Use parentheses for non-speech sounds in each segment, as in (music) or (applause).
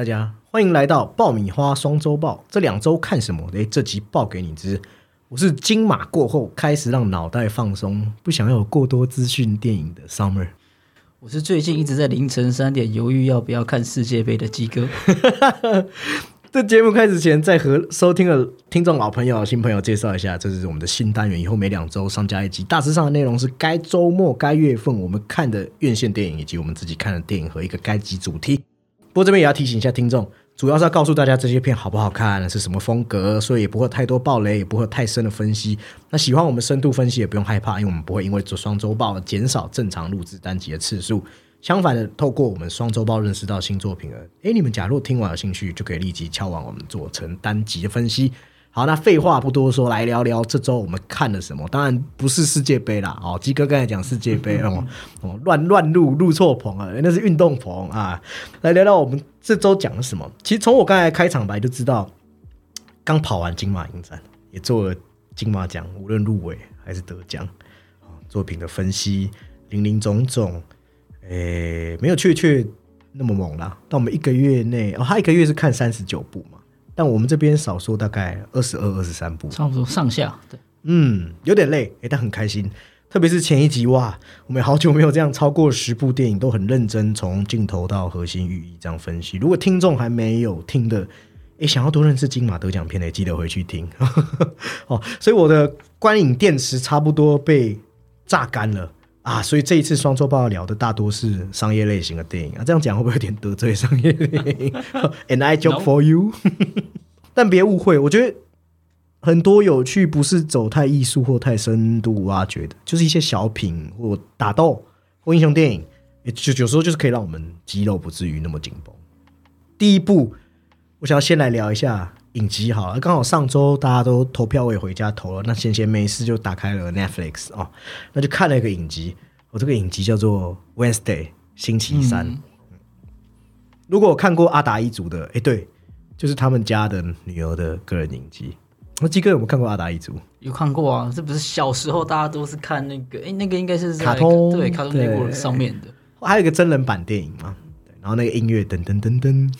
嗨，大家欢迎来到爆米花双周报。这两周看什么？诶，这集报给你知。我是金马过后开始让脑袋放松，不想要有过多资讯电影的 Summer。我是最近一直在凌晨三点犹豫要不要看世界杯的鸡哥。(laughs) 这节目开始前，再和收听的听众老朋友、新朋友介绍一下，这是我们的新单元，以后每两周上架一集。大致上的内容是该周末、该月份我们看的院线电影，以及我们自己看的电影和一个该集主题。不过这边也要提醒一下听众，主要是要告诉大家这些片好不好看，是什么风格，所以也不会太多暴雷，也不会太深的分析。那喜欢我们深度分析也不用害怕，因为我们不会因为做双周报减少正常录制单集的次数。相反的，透过我们双周报认识到新作品了。诶，你们假如听完有兴趣，就可以立即敲完我们做成单集的分析。好，那废话不多说，来聊聊这周我们看了什么。当然不是世界杯啦，哦，鸡哥刚才讲世界杯哦，哦，乱乱入入错棚啊，那是运动棚啊。来聊聊我们这周讲了什么。其实从我刚才开场白就知道，刚跑完金马影展，也做了金马奖，无论入围还是得奖，作品的分析，林林总总。诶，没有确确那么猛啦。但我们一个月内，哦，他一个月是看三十九部嘛。但我们这边少说大概二十二、二十三部，差不多上下。对，嗯，有点累，诶，但很开心。特别是前一集哇，我们好久没有这样超过十部电影都很认真，从镜头到核心寓意这样分析。如果听众还没有听的，诶，想要多认识金马得奖片的，记得回去听。(laughs) 哦，所以我的观影电池差不多被榨干了。啊，所以这一次双周报聊的大多是商业类型的电影啊，这样讲会不会有点得罪商业电影？And I joke for you，但别误会，我觉得很多有趣不是走太艺术或太深度挖掘的，就是一些小品或打斗或英雄电影，就有时候就是可以让我们肌肉不至于那么紧绷。第一步，我想要先来聊一下。影集好了，刚好上周大家都投票，我也回家投了。那闲闲没事就打开了 Netflix 哦，那就看了一个影集。我这个影集叫做 Wednesday 星期三。如果我看过阿达一族的，哎，对，就是他们家的女儿的个人影集。那基哥有没有看过阿达一族？有看过啊，这不是小时候大家都是看那个，哎，那个应该是卡通，对，卡通内部上面的。还有一个真人版电影嘛？然后那个音乐噔噔噔噔，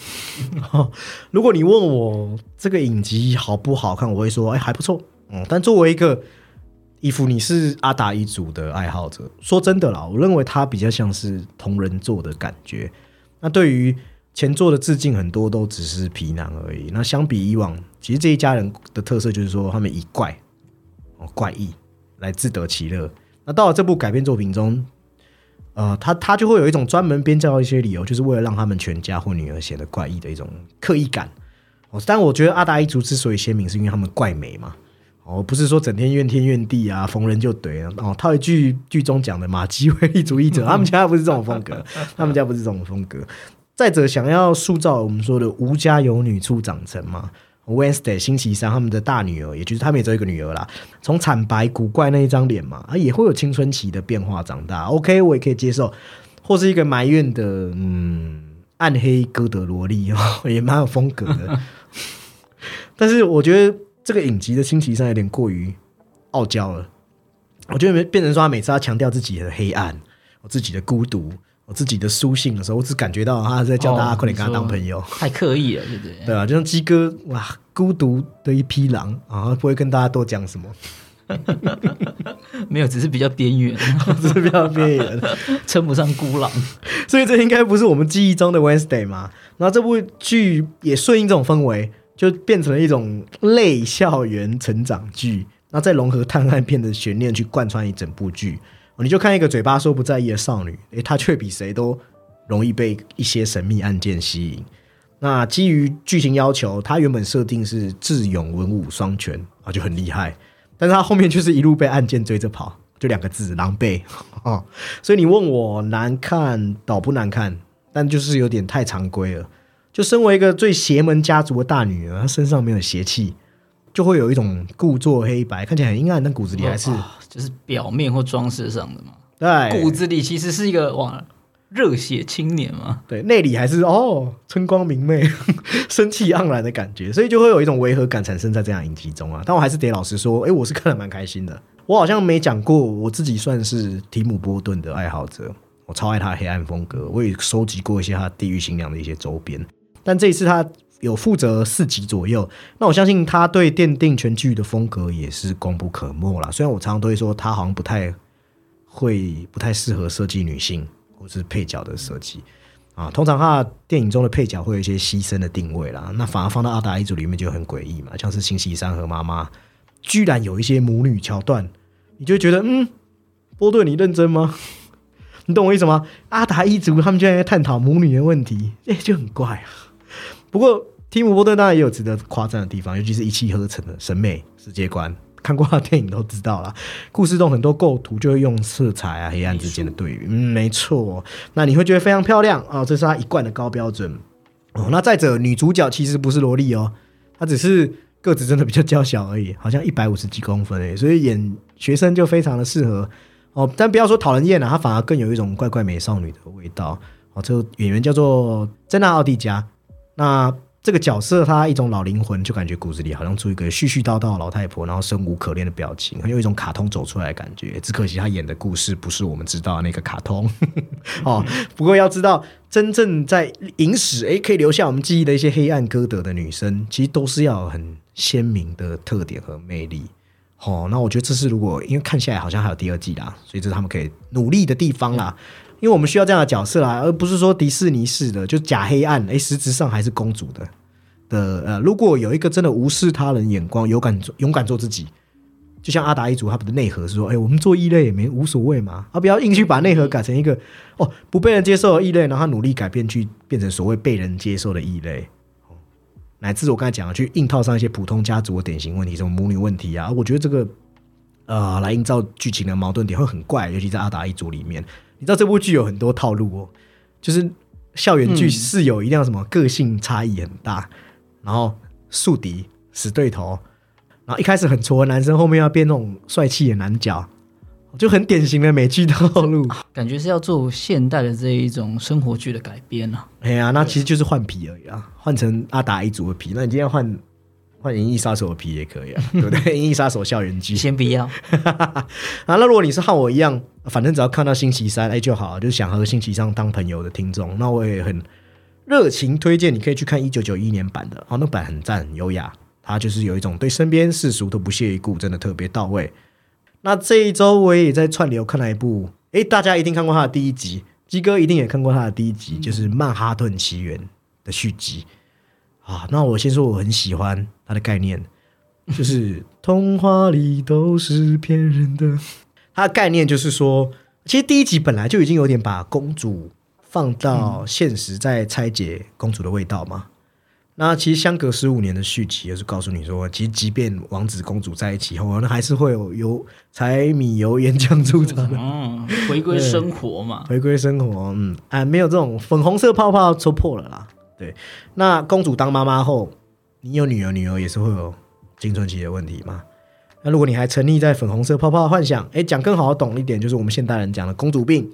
(laughs) 如果你问我这个影集好不好看，我会说哎还不错，嗯。但作为一个伊芙，你是阿达一族的爱好者，说真的啦，我认为它比较像是同人做的感觉。那对于前作的致敬，很多都只是皮囊而已。那相比以往，其实这一家人的特色就是说他们以怪哦怪异来自得其乐。那到了这部改编作品中。呃，他他就会有一种专门编造一些理由，就是为了让他们全家或女儿显得怪异的一种刻意感。哦，但我觉得阿达一族之所以鲜明，是因为他们怪美嘛。哦，不是说整天怨天怨地啊，逢人就怼啊。哦，套一句剧中讲的马基威利主义者，他们家不是这种风格，他们家不是这种风格。再者，想要塑造我们说的无家有女初长成嘛。Wednesday 星期三，他们的大女儿，也就是他们也只有一个女儿啦。从惨白古怪那一张脸嘛，啊，也会有青春期的变化长大。OK，我也可以接受。或是一个埋怨的，嗯，暗黑哥德萝莉哦，(laughs) 也蛮有风格的。(laughs) 但是我觉得这个影集的星期三有点过于傲娇了。我觉得变成说他每次要强调自己的黑暗，我自己的孤独。我自己的书信的时候，我只感觉到他在叫大家快点跟他当朋友，太刻意了，对不对？(laughs) 对啊，就像鸡哥哇，孤独的一匹狼啊，不会跟大家多讲什么，(laughs) 没有，只是比较边缘，(laughs) 只是比较边缘，称不上孤狼。所以这应该不是我们记忆中的 Wednesday 嘛？然后这部剧也顺应这种氛围，就变成了一种类校园成长剧，那再融合探案片的悬念去贯穿一整部剧。你就看一个嘴巴说不在意的少女，诶，她却比谁都容易被一些神秘案件吸引。那基于剧情要求，她原本设定是智勇文武双全啊，就很厉害。但是她后面就是一路被案件追着跑，就两个字：狼狈啊。(laughs) 所以你问我难看倒不难看，但就是有点太常规了。就身为一个最邪门家族的大女儿，她身上没有邪气。就会有一种故作黑白，看起来很阴暗，但骨子里还是就是表面或装饰上的嘛。对，骨子里其实是一个哇热血青年嘛。对，内里还是哦春光明媚、(laughs) 生气盎然的感觉，所以就会有一种违和感产生在这样影集中啊。但我还是得老实说，哎，我是看的蛮开心的。我好像没讲过，我自己算是提姆波顿的爱好者，我超爱他黑暗风格，我也收集过一些他地狱新娘的一些周边。但这一次他有负责四集左右，那我相信他对奠定全剧的风格也是功不可没啦。虽然我常常都会说他好像不太会不太适合设计女性或是配角的设计啊，通常他电影中的配角会有一些牺牲的定位啦，那反而放到阿达一族里面就很诡异嘛，像是星期三和妈妈居然有一些母女桥段，你就觉得嗯，波顿你认真吗？(laughs) 你懂我意思吗？阿达一族他们居然在探讨母女的问题，哎、就很怪啊。不过提姆波顿当然也有值得夸赞的地方，尤其是一气呵成的审美世界观。看过他的电影都知道啦，故事中很多构图就会用色彩啊、黑暗之间的对比，嗯，没错。那你会觉得非常漂亮啊、哦，这是他一贯的高标准哦。那再者，女主角其实不是萝莉哦，她只是个子真的比较娇小而已，好像一百五十几公分诶，所以演学生就非常的适合哦。但不要说讨人厌啊，她反而更有一种怪怪美少女的味道哦。这个演员叫做珍娜奥蒂加，那这个角色她一种老灵魂，就感觉骨子里好像住一个絮絮叨叨的老太婆，然后生无可恋的表情，很有一种卡通走出来的感觉。只可惜她演的故事不是我们知道的那个卡通 (laughs) 哦。不过要知道，真正在影史诶可以留下我们记忆的一些黑暗歌德的女生，其实都是要很鲜明的特点和魅力。哦，那我觉得这是如果因为看下来好像还有第二季啦，所以这是他们可以努力的地方啦。因为我们需要这样的角色啦，而不是说迪士尼式的就假黑暗，诶，实质上还是公主的的呃。如果有一个真的无视他人眼光，勇敢做勇敢做自己，就像阿达一族他们的内核是说，哎，我们做异类也没无所谓嘛，啊，不要硬去把内核改成一个哦不被人接受的异类，然后努力改变去变成所谓被人接受的异类。乃至我刚才讲的，去硬套上一些普通家族的典型问题，什么母女问题啊，我觉得这个呃，来营造剧情的矛盾点会很怪，尤其在阿达一族里面。你知道这部剧有很多套路哦，就是校园剧室友一定要什么个性差异很大，然后宿敌死对头，然后一开始很挫的男生，后面要变那种帅气的男角，就很典型的美剧套路。感觉是要做现代的这一种生活剧的改编啊。哎呀，那其实就是换皮而已啊，换成阿达一族的皮。那你今天换换《银翼杀手》的皮也可以啊，(laughs) 对不对？《银翼杀手》校园剧。先不要，(laughs) 啊，那如果你是和我一样，反正只要看到星期三，哎就好，就是想和星期三当朋友的听众，那我也很热情推荐，你可以去看一九九一年版的，哦，那版很赞，很优雅，它就是有一种对身边世俗都不屑一顾，真的特别到位。那这一周我也在串流看了一部，哎，大家一定看过他的第一集，鸡哥一定也看过他的第一集，就是《曼哈顿奇缘》的续集啊。那我先说我很喜欢它的概念，(laughs) 就是童话里都是骗人的。它的概念就是说，其实第一集本来就已经有点把公主放到现实，在拆解公主的味道嘛。那其实相隔十五年的续集，也是告诉你说，其实即便王子公主在一起后，那还是会有油柴米油盐酱醋茶的嗯，(laughs) 回归生活嘛。(laughs) 回归生活。嗯，啊，没有这种粉红色泡泡戳破了啦。对，那公主当妈妈后，你有女儿，女儿也是会有青春期的问题嘛。那如果你还沉溺在粉红色泡泡的幻想，哎，讲更好懂一点，就是我们现代人讲的公主病。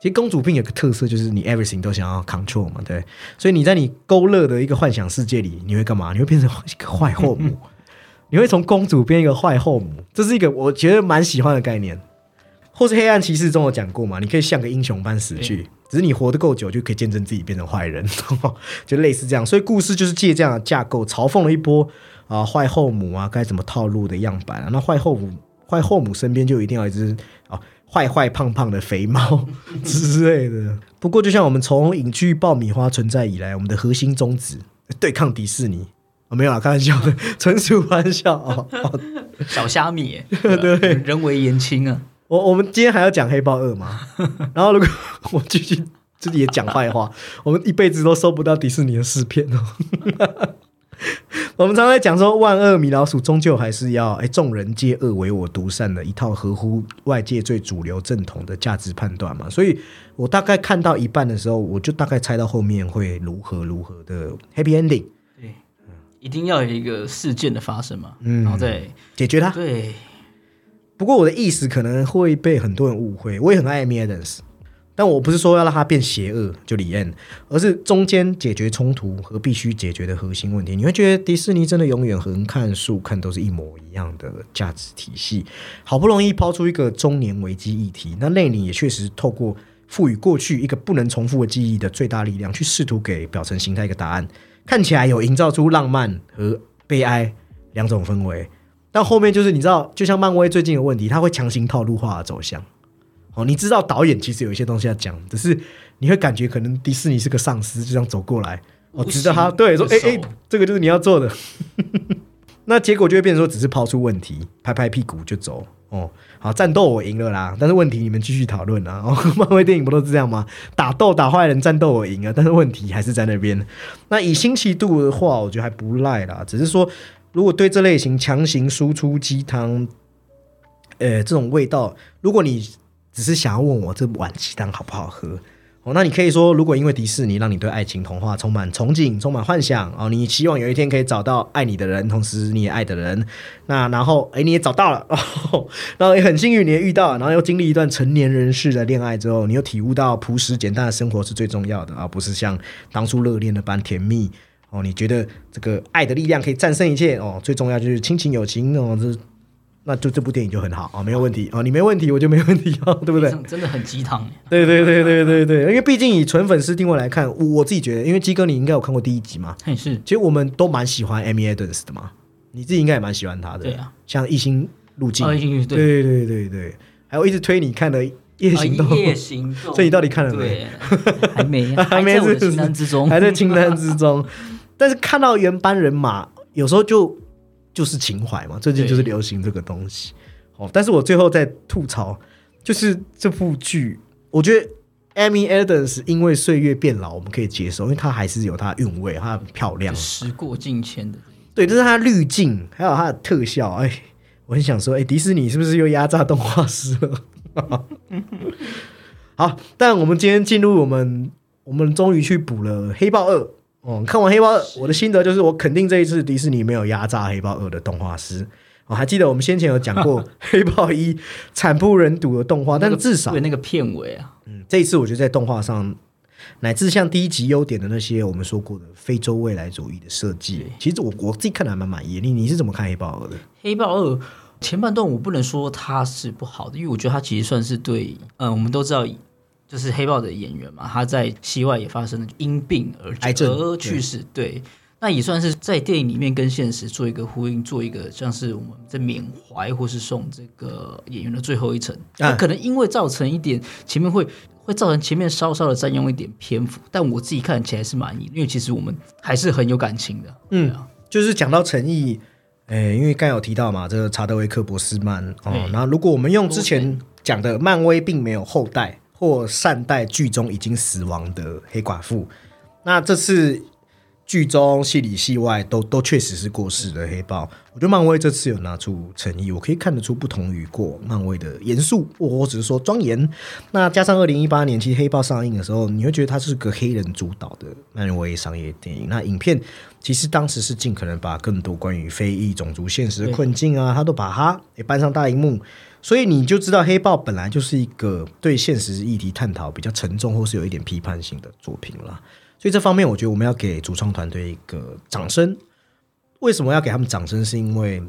其实公主病有个特色，就是你 everything 都想要 control 嘛，对。所以你在你勾勒的一个幻想世界里，你会干嘛？你会变成一个坏后母，(laughs) 你会从公主变一个坏后母，这是一个我觉得蛮喜欢的概念。或是黑暗骑士中有讲过嘛，你可以像个英雄般死去，只是你活得够久，就可以见证自己变成坏人，(laughs) 就类似这样。所以故事就是借这样的架构，嘲讽了一波啊坏后母啊该怎么套路的样板、啊。那坏后母坏后母身边就一定要一只啊坏坏胖胖的肥猫 (laughs) 之类的。不过就像我们从影剧爆米花存在以来，我们的核心宗旨对抗迪士尼。哦、没有啦，开玩笑的，纯属玩笑哦。哦小虾米 (laughs) 耶，对，人为言轻啊。我我们今天还要讲黑豹二吗？(laughs) 然后如果 (laughs) 我继续自己也讲坏话，(laughs) 我们一辈子都收不到迪士尼的试片哦。我们常常在讲说，万恶米老鼠终究还是要哎，众人皆恶唯我独善的一套合乎外界最主流正统的价值判断嘛。所以我大概看到一半的时候，我就大概猜到后面会如何如何的 happy ending 对，一定要有一个事件的发生嘛，嗯然后再解决它。对，不过我的意思可能会被很多人误会，我也很爱 Amy Adams，但我不是说要让他变邪恶就李恩，而是中间解决冲突和必须解决的核心问题。你会觉得迪士尼真的永远横看竖看都是一模一样的价值体系，好不容易抛出一个中年危机议题，那内里也确实透过赋予过去一个不能重复的记忆的最大力量，去试图给表层形态一个答案，看起来有营造出浪漫和悲哀两种氛围。但后面就是你知道，就像漫威最近有问题，他会强行套路化的走向。哦，你知道导演其实有一些东西要讲，只是你会感觉可能迪士尼是个丧尸，就这样走过来，哦，指着他对说：“哎哎，这个就是你要做的。(laughs) ”那结果就会变成说，只是抛出问题，拍拍屁股就走。哦，好，战斗我赢了啦，但是问题你们继续讨论啊。哦，(laughs) 漫威电影不都是这样吗？打斗打坏人，战斗我赢了，但是问题还是在那边。那以新奇度的话，我觉得还不赖啦。只是说，如果对这类型强行输出鸡汤，呃，这种味道，如果你只是想要问我这碗鸡汤好不好喝？哦，那你可以说，如果因为迪士尼让你对爱情童话充满憧憬、充满幻想哦，你希望有一天可以找到爱你的人，同时你也爱的人，那然后哎你也找到了，(laughs) 然后也很幸运你也遇到，然后又经历一段成年人式的恋爱之后，你又体悟到朴实简单的生活是最重要的，而不是像当初热恋的般甜蜜哦。你觉得这个爱的力量可以战胜一切哦，最重要就是亲情友情哦，这。那就这部电影就很好啊，没有问题啊，你没问题，我就没问题啊，对不对？真的很鸡汤。对对对对对对，因为毕竟以纯粉丝定位来看，我自己觉得，因为鸡哥你应该有看过第一集嘛，是。其实我们都蛮喜欢 Amy Adams 的嘛，你自己应该也蛮喜欢他的。对啊，像《异星路径》。对对对对对，还有一直推你看的《夜行动》。夜行动。所以你到底看了没？还没，(laughs) 还没在清单之中，还在清单之中。但是看到原班人马，有时候就就是情怀嘛，最近就是流行这个东西。哦，但是我最后在吐槽，就是这部剧，我觉得 Amy Adams 因为岁月变老，我们可以接受，因为她还是有她的韵味，她很漂亮，时过境迁的。对，这是她滤镜，还有她的特效。哎，我很想说，哎，迪士尼是不是又压榨动画师了？(laughs) 好，但我们今天进入我们，我们终于去补了《黑豹二》。哦，看完《黑豹二》，我的心得就是，我肯定这一次迪士尼没有压榨《黑豹二》的动画师。我还记得我们先前有讲过 (laughs)《黑豹一》惨不忍睹的动画，但至少那个片尾啊，嗯，这一次我觉得在动画上，乃至像第一集优点的那些我们说过的非洲未来主义的设计，其实我我自己看的还蛮满意。你你是怎么看《黑豹二》的？《黑豹二》前半段我不能说它是不好的，因为我觉得它其实算是对，嗯，我们都知道，就是黑豹的演员嘛，他在戏外也发生了因病而癌症而去世，对。那也算是在电影里面跟现实做一个呼应，做一个像是我们在缅怀或是送这个演员的最后一程。那可能因为造成一点前面会会造成前面稍稍的占用一点篇幅，但我自己看起来是满意，因为其实我们还是很有感情的。嗯，就是讲到诚意，诶，因为刚有提到嘛，这个查德维克·博斯曼哦，然后如果我们用之前讲的漫威并没有后代或善待剧中已经死亡的黑寡妇，那这次。剧中戏里戏外都都确实是过世的黑豹，我觉得漫威这次有拿出诚意，我可以看得出不同于过漫威的严肃，我只是说庄严。那加上二零一八年其实黑豹上映的时候，你会觉得它是个黑人主导的漫威商业电影。那影片其实当时是尽可能把更多关于非裔种族现实的困境啊，他都把它也搬上大荧幕，所以你就知道黑豹本来就是一个对现实议题探讨比较沉重或是有一点批判性的作品了。所以这方面，我觉得我们要给主创团队一个掌声。为什么要给他们掌声？是因为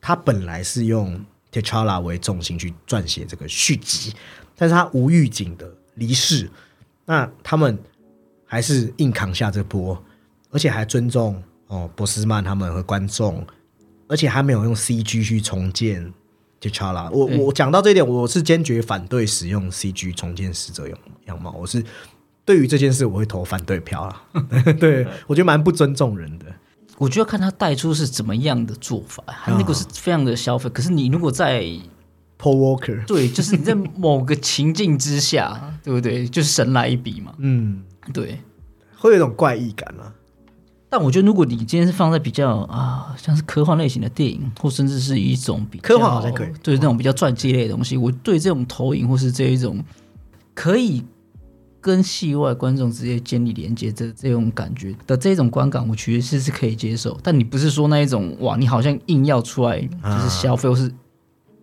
他本来是用 T'Challa 为重心去撰写这个续集，但是他无预警的离世，那他们还是硬扛下这波，而且还尊重哦波斯曼他们和观众，而且还没有用 CG 去重建 T'Challa。我我讲到这一点，我是坚决反对使用 CG 重建死者样样貌，我是。对于这件事，我会投反对票啦！(laughs) 对我觉得蛮不尊重人的。我觉得看他带出是怎么样的做法，他那个是非常的消费。可是你如果在 Paul Walker，对，就是你在 (laughs) 某个情境之下，对不对？就是神来一笔嘛。嗯，对，会有一种怪异感啊。但我觉得，如果你今天是放在比较啊，像是科幻类型的电影，或甚至是一种比科幻好像可以，对那种比较传记类的东西，我对这种投影或是这一种可以。跟戏外观众直接建立连接的这种感觉的这种观感，我其实是是可以接受。但你不是说那一种哇，你好像硬要出来就是消费，或是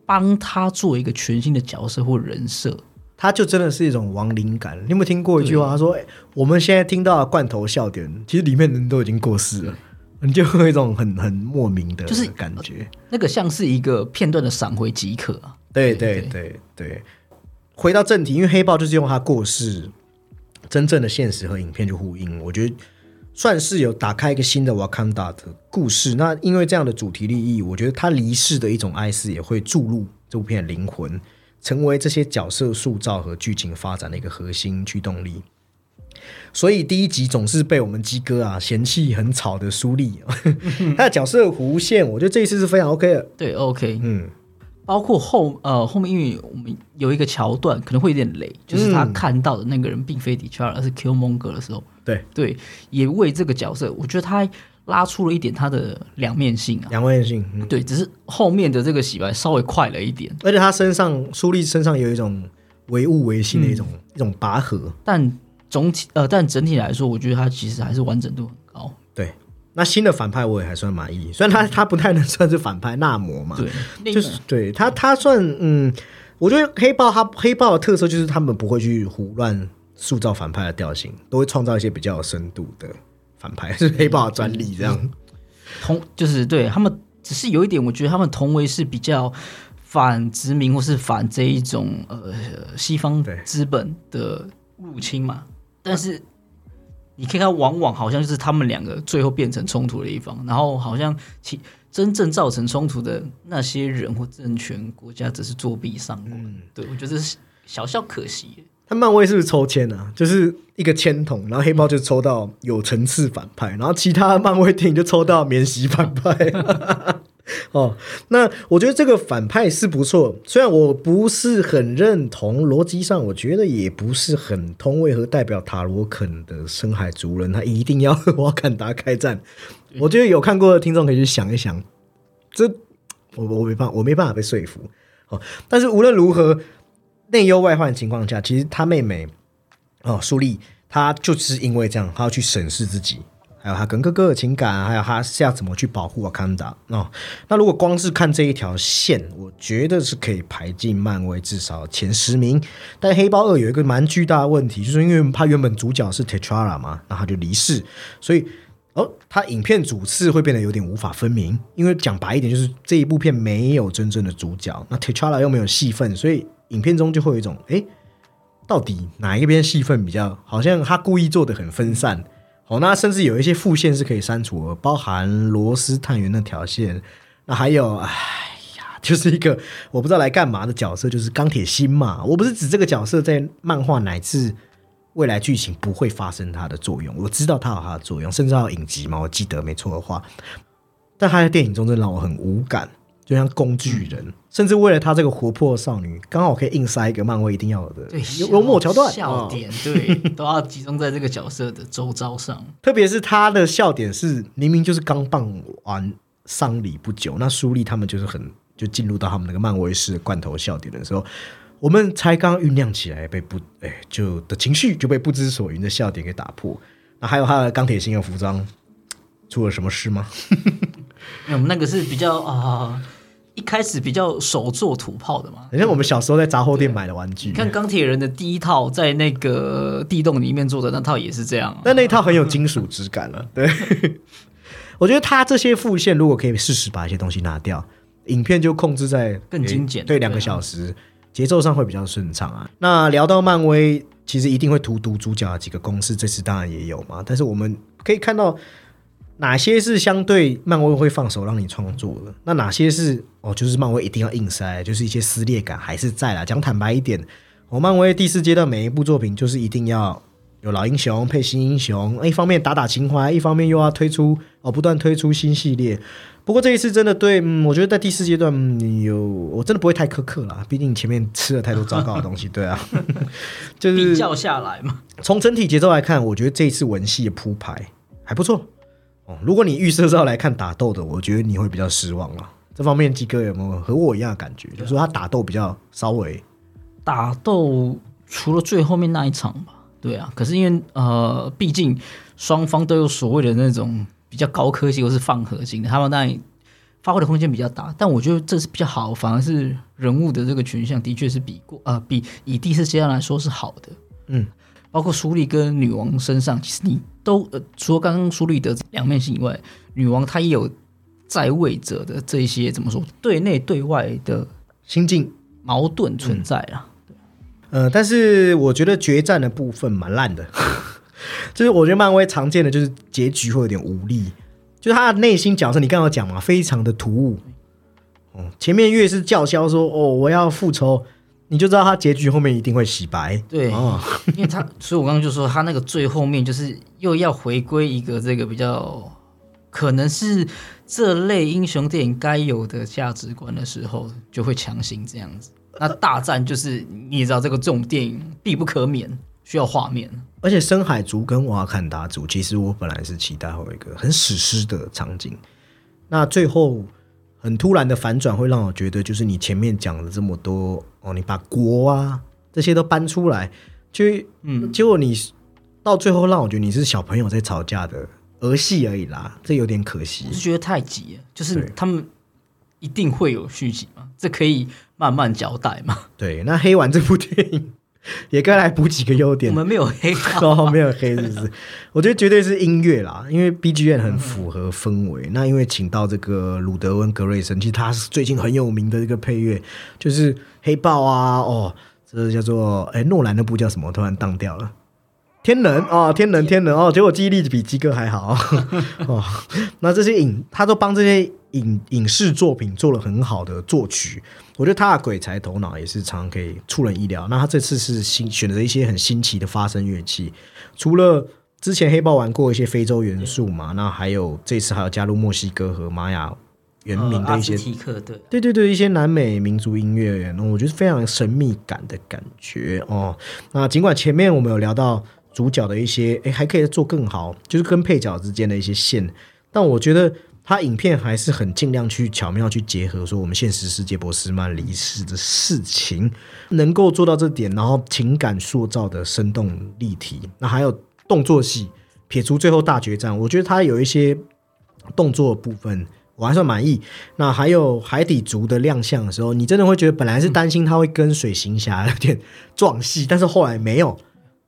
帮他做一个全新的角色或人设，他就真的是一种亡灵感。你有没有听过一句话？他说：“我们现在听到的罐头笑点，其实里面人都已经过世了。(laughs) ”你就会有一种很很莫名的就是感觉，那个像是一个片段的闪回即可。对对对对。回到正题，因为黑豹就是用他过世真正的现实和影片去呼应，我觉得算是有打开一个新的瓦坎达的故事。那因为这样的主题利益，我觉得他离世的一种哀思也会注入这部片的灵魂，成为这些角色塑造和剧情发展的一个核心驱动力。所以第一集总是被我们鸡哥啊嫌弃很吵的苏丽，(laughs) 他的角色弧线，我觉得这一次是非常 OK 的。对，OK，嗯，包括后呃后面，因为我们有一个桥段可能会有点雷，就是他看到的那个人并非 d i c h a r 而是 Killmonger 的时候，对。对，也为这个角色，我觉得他拉出了一点他的两面性啊。两面性，嗯，对，只是后面的这个洗白稍微快了一点，而且他身上苏丽身上有一种唯物唯心的一种、一种拔河。但总体呃，但整体来说，我觉得他其实还是完整度很高。对，那新的反派我也还算满意，虽然他他不太能算是反派纳摩嘛，对，就是对他他算嗯，我觉得黑豹他黑豹的特色就是他们不会去胡乱塑造反派的调性，都会创造一些比较有深度的反派，(laughs) 是黑豹的专利这样。同就是对他们，只是有一点，我觉得他们同为是比较反殖民或是反这一种呃西方资本的入侵嘛。但是你可以看，往往好像就是他们两个最后变成冲突的一方，然后好像其真正造成冲突的那些人或政权国家只是作弊上官。对我觉得这是小小可惜。他漫威是不是抽签啊？就是一个签筒，然后黑豹就抽到有层次反派，然后其他漫威电影就抽到免洗反派。(laughs) 哦，那我觉得这个反派是不错，虽然我不是很认同，逻辑上我觉得也不是很通。为何代表塔罗肯的深海族人他一定要 (laughs) 和瓦坎达开战？我觉得有看过的听众可以去想一想，这我我没办法，我没办法被说服。哦，但是无论如何，内忧外患的情况下，其实他妹妹哦，苏丽，她就是因为这样，她要去审视自己，还有她跟哥哥的情感，还有她是要怎么去保护阿康达哦。那如果光是看这一条线，我觉得是可以排进漫威至少前十名。但黑豹二有一个蛮巨大的问题，就是因为他原本主角是 T'Challa 嘛，那他就离世，所以。哦，他影片主次会变得有点无法分明，因为讲白一点，就是这一部片没有真正的主角，那 T'Challa 又没有戏份，所以影片中就会有一种，哎，到底哪一边戏份比较好像他故意做的很分散。哦，那甚至有一些副线是可以删除的，包含罗斯探员那条线，那还有，哎呀，就是一个我不知道来干嘛的角色，就是钢铁心嘛。我不是指这个角色在漫画乃至未来剧情不会发生它的作用，我知道它有它的作用，甚至要影集嘛，我记得没错的话，但他在电影中真的让我很无感，就像工具人，甚至为了她这个活泼少女，刚好可以硬塞一个漫威一定要有的对，幽幽默桥段，笑哦点，对，(laughs) 都要集中在这个角色的周遭上。特别是他的笑点是明明就是刚办完丧礼不久，那苏丽他们就是很就进入到他们那个漫威式的罐头笑点的时候，我们才刚酝酿起来被不哎就的情绪就被不知所云的笑点给打破。那还有他的钢铁心的服装出了什么事吗？(laughs) 我们那个是比较啊、一开始比较手做土炮的嘛。很像我们小时候在杂货店买的玩具你，看钢铁人的第一套，在那个地洞里面做的那套也是这样啊、但那一套很有金属质感了。(laughs) 对，我觉得他这些副线如果可以适时把一些东西拿掉，影片就控制在更精简对，两个小时，节奏上会比较顺畅啊。那聊到漫威，其实一定会荼毒主角的几个公式，这次当然也有嘛。但是我们可以看到哪些是相对漫威会放手让你创作的，那哪些是哦，就是漫威一定要硬塞，就是一些撕裂感还是在啦。讲坦白一点，哦，漫威第四阶段每一部作品就是一定要有老英雄配新英雄，一方面打打情怀，一方面又要推出哦，不断推出新系列。不过这一次真的对，嗯，我觉得在第四阶段嗯有，我真的不会太苛刻啦，毕竟前面吃了太多糟糕的东西，对啊，就 (laughs) 是比较下来嘛。从整体节奏来看，我觉得这一次文戏的铺排还不错哦。如果你预设是要来看打斗的，我觉得你会比较失望了。这方面，鸡哥有没有和我一样的感觉？就是说他打斗比较稍微打斗除了最后面那一场吧，对啊。可是因为呃，毕竟双方都有所谓的那种比较高科技或是放核心的，他们当然发挥的空间比较大。但我觉得这是比较好，反而是人物的这个群像的确是比过呃比以第四阶段来说是好的。嗯，包括苏丽跟女王身上，其实你都呃除了刚刚苏丽的两面性以外，女王她也有在位者的这一些怎么说对内对外的心境。矛盾存在啊。呃，但是我觉得决战的部分蛮烂的，(laughs) 就是我觉得漫威常见的就是结局会有点无力，就是他的内心角色，你刚刚有讲嘛，非常的突兀。哦，前面越是叫嚣说哦我要复仇，你就知道他结局后面一定会洗白。对哦，(laughs) 因为他，所以我刚刚就说他那个最后面就是又要回归一个这个比较可能是这类英雄电影该有的价值观的时候，就会强行这样子。那大战就是你也知道，这个这种电影必不可免，需要画面。而且深海族跟瓦坎达族，其实我本来是期待会有一个很史诗的场景，那最后很突然的反转，会让我觉得就是你前面讲了这么多哦，你把国啊这些都搬出来，就嗯，结果你到最后让我觉得你是小朋友在吵架的儿戏而已啦，这有点可惜我。是觉得太急了，就是他们一定会有续集嘛，这可以慢慢交代嘛。对，那黑完这部电影 (laughs) 也该来补几个优点我。们没有黑到，(laughs) 哦，没有黑是不是？我觉得绝对是音乐啦，因为 BGM 很符合氛围。那因为请到这个鲁德温格瑞森，其实他是最近很有名的一个配乐，就是黑豹啊，哦，这叫做哎诺兰那部叫什么？突然荡掉了。天能哦，天能，天能哦，结果记忆力比鸡哥还好 (laughs) 哦。那这些影，他都帮这些影影视作品做了很好的作曲，我觉得他的鬼才头脑也是常常可以出人意料。那他这次是新选择一些很新奇的发声乐器，除了之前黑豹玩过一些非洲元素嘛，那还有这次还有加入墨西哥和玛雅原名的一些。对对对，一些南美民族音乐，那我觉得非常神秘感的感觉哦。那尽管前面我们有聊到主角的一些，哎，还可以做更好，就是跟配角之间的一些线，但我觉得他影片还是很尽量去巧妙去结合说我们现实世界博斯曼离世的事情，能够做到这点，然后情感塑造的生动立体，那还有动作戏，撇除最后大决战，我觉得他有一些动作部分。我还算满意。那还有海底族的亮相的时候，你真的会觉得本来是担心他会跟水行侠有点撞戏，但是后来没有。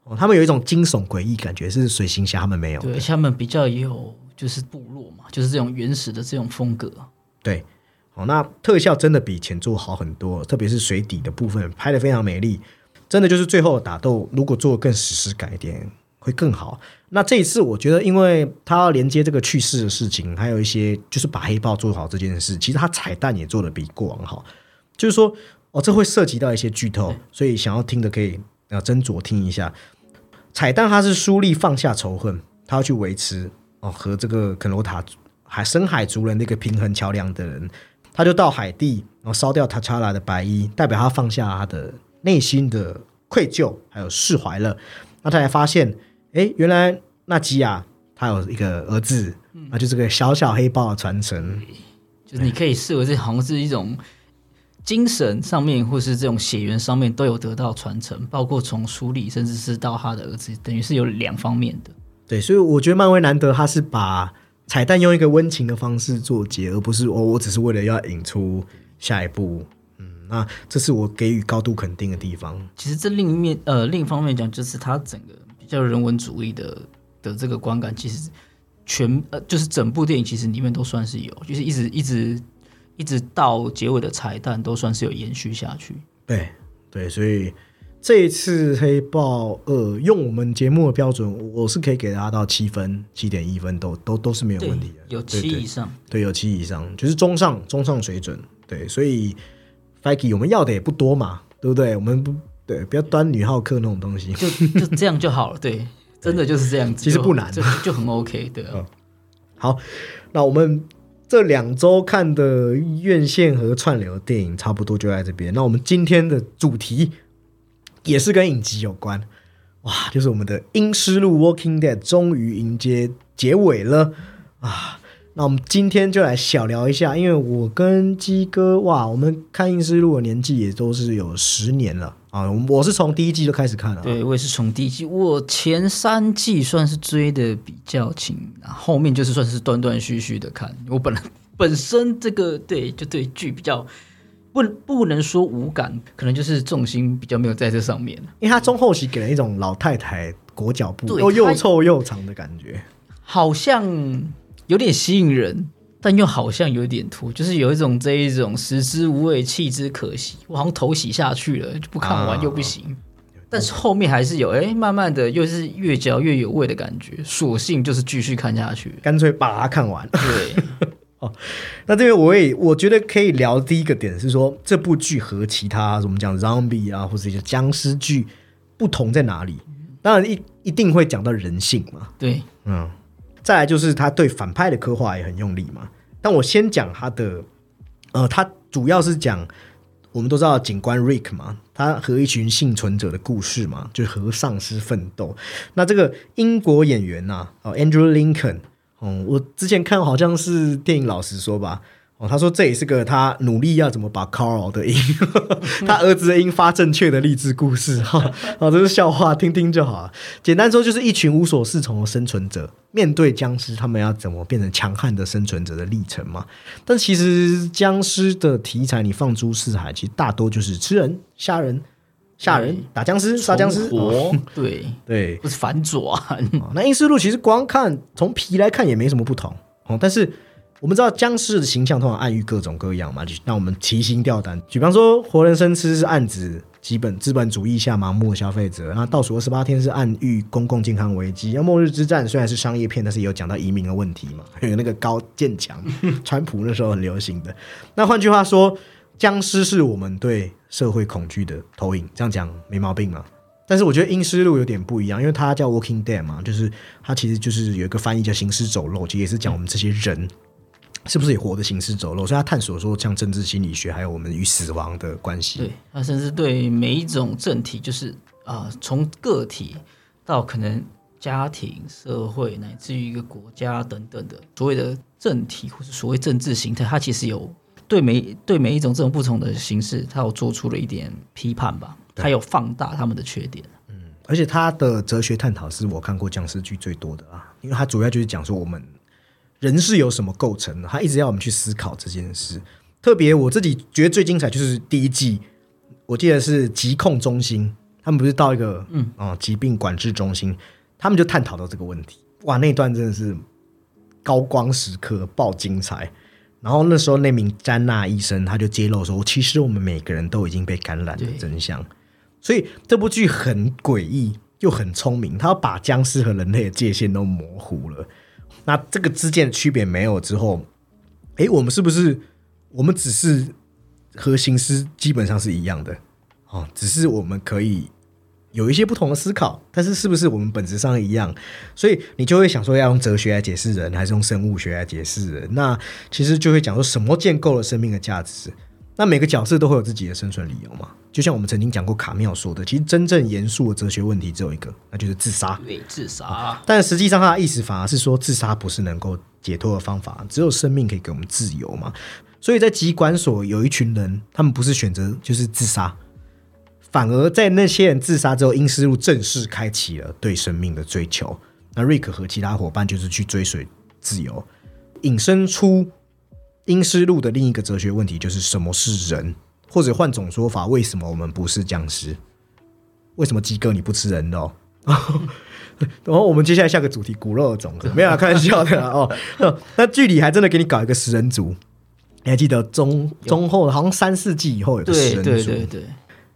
哦，他们有一种惊悚诡异感觉，是水行侠他们没有。对，而且他们比较有就是部落嘛，就是这种原始的这种风格。对，哦，那特效真的比前作好很多，特别是水底的部分拍的非常美丽，真的就是最后的打斗，如果做更史诗感一点会更好。那这一次我觉得，因为他要连接这个去世的事情，还有一些就是把黑豹做好这件事，其实他彩蛋也做的比过往好，就是说哦，这会涉及到一些剧透，所以想要听的可以啊斟酌听一下。彩蛋他是苏利放下仇恨，他要去维持哦和这个肯罗塔海深海族人那个平衡桥梁的人，他就到海地，然后烧掉塔查拉的白衣，代表他放下他的内心的愧疚，还有释怀了。那他才发现，哎，原来纳吉亚他有一个儿子，那就是个小小黑豹的传承。就是你可以视为这好像是一种精神上面，或是这种血缘上面都有得到传承，包括从书里，甚至是到他的儿子，等于是有两方面的。对，所以我觉得漫威难得他是把彩蛋用一个温情的方式做结，而不是哦，我只是为了要引出下一步。嗯，那这是我给予高度肯定的地方。其实这另一面，呃，另一方面讲，就是他整个比较人文主义的的这个观感，其实全呃，就是整部电影其实里面都算是有，就是一直一直一直到结尾的彩蛋都算是有延续下去。对对，所以这一次黑豹二用我们节目的标准，我是可以给大家到七分、七点一分，都都都是没有问题的。，有七以上。对，有七以上，就是中上中上水准。对，所以 f i k e 我们要的也不多嘛，对不对？我们不对，不要端女浩克那种东西。就就这样就好了，对，(laughs) 真的就是这样子，其实不难就就很 OK，对啊。(laughs) 好，那我们这两周看的院线和串流电影差不多就在这边。那我们今天的主题也是跟影集有关，哇，就是我们的《阴尸路 Walking Dead》终于迎接结尾了啊！那我们今天就来小聊一下，因为我跟鸡哥哇，我们看《阴尸路》的年纪也都是有十年了啊，我我是从第一季就开始看了、啊，对我也是从第一季，我前三季算是追的比较勤，后面就是算是断断续续的看。我本来 (laughs) 本身这个对就对剧比较不不能说无感，可能就是重心比较没有在这上面。因为他中后期给人一种老太太裹脚布，又又臭又长的感觉。好像有点吸引人，但又好像有点拖，就是有一种这一种食之无味，弃之可惜。我好像头洗下去了，就不看完啊又不行。但是后面还是有哎，慢慢的又是越嚼越有味的感觉，索性就是继续看下去。干脆把它看完。对，(laughs) (laughs) 那这边我也我觉得可以聊第一个点是说，这部剧和其他我们讲 zombie 啊，或者一些僵尸剧不同在哪里？当然一一定会讲到人性嘛，对，嗯，再来就是他对反派的刻画也很用力嘛。但我先讲他的，呃，他主要是讲我们都知道警官 Rick 嘛，他和一群幸存者的故事嘛，就是和丧尸奋斗。那这个英国演员呐、哦，Andrew Lincoln，哦，我之前看好像是电影老实说吧。哦，他说这也是个他努力要怎么把 Carl 的音，(laughs) 他儿子的音发正确的励志故事哈。(laughs) 哦，这是笑话，听听就好了。简单说，就是一群无所适从的生存者面对僵尸，他们要怎么变成强悍的生存者的历程嘛。但其实僵尸的题材，你放诸四海，其实大多就是吃人、吓人、吓人、打僵尸、杀僵尸。哦，(laughs) 对，对，不是反转，哦那阴尸路其实光看从皮来看也没什么不同哦，但是我们知道僵尸的形象通常暗喻各种各样嘛，就让我们提心吊胆。比方说活人生吃是暗指基本资本主义下盲目的消费者，那倒数二十八天是暗喻公共健康危机。那末日之战虽然是商业片，但是也有讲到移民的问题嘛，还有那个高建强，川普那时候很流行的。那换句话说，僵尸是我们对社会恐惧的投影，这样讲没毛病嘛？但是我觉得《阴尸路》有点不一样，因为它叫《Walking Dead》嘛，就是它其实就是有一个翻译叫“行尸走肉”，其实也是讲我们这些人是不是也活的行尸走肉，所以他探索说像政治心理学，还有我们与死亡的关系。对，他甚至对每一种政体，就是啊、从个体到可能家庭、社会，乃至于一个国家等等的所谓的政体或是所谓政治形态，他其实有对每对每一种这种不同的形式，他有做出了一点批判吧，他有放大他们的缺点。嗯而且他的哲学探讨是我看过僵尸剧最多的啊，因为他主要就是讲说我们人是由什么构成的，他一直要我们去思考这件事。特别我自己觉得最精彩就是第一季，我记得是疾控中心，他们不是到一个嗯啊、疾病管制中心，他们就探讨到这个问题。哇，那段真的是高光时刻，爆精彩。然后那时候那名詹娜医生他就揭露说，其实我们每个人都已经被感染的真相。所以这部剧很诡异又很聪明，他要把僵尸和人类的界限都模糊了。那这个之间的区别没有之后，诶，我们是不是我们只是和形式基本上是一样的哦？只是我们可以有一些不同的思考，但是是不是我们本质上一样？所以你就会想说，要用哲学来解释人，还是用生物学来解释人？那其实就会讲说什么建构了生命的价值。那每个角色都会有自己的生存理由嘛？就像我们曾经讲过卡妙说的，其实真正严肃的哲学问题只有一个，那就是自杀。对，自杀，但实际上，他的意思反而是说，自杀不是能够解脱的方法，只有生命可以给我们自由嘛。所以在疾管所有一群人，他们不是选择就是自杀，反而在那些人自杀之后，因思路正式开启了对生命的追求。那瑞克和其他伙伴就是去追随自由，引申出阴尸路的另一个哲学问题，就是什么是人，或者换种说法，为什么我们不是僵尸？为什么鸡哥你不吃人肉？然 (laughs) 后我们接下来下个主题，骨肉的种子，没有啦开玩笑的啦哦。(laughs) 那剧里还真的给你搞一个食人族，你还记得中中后好像三世纪以后有个食人族，对对对，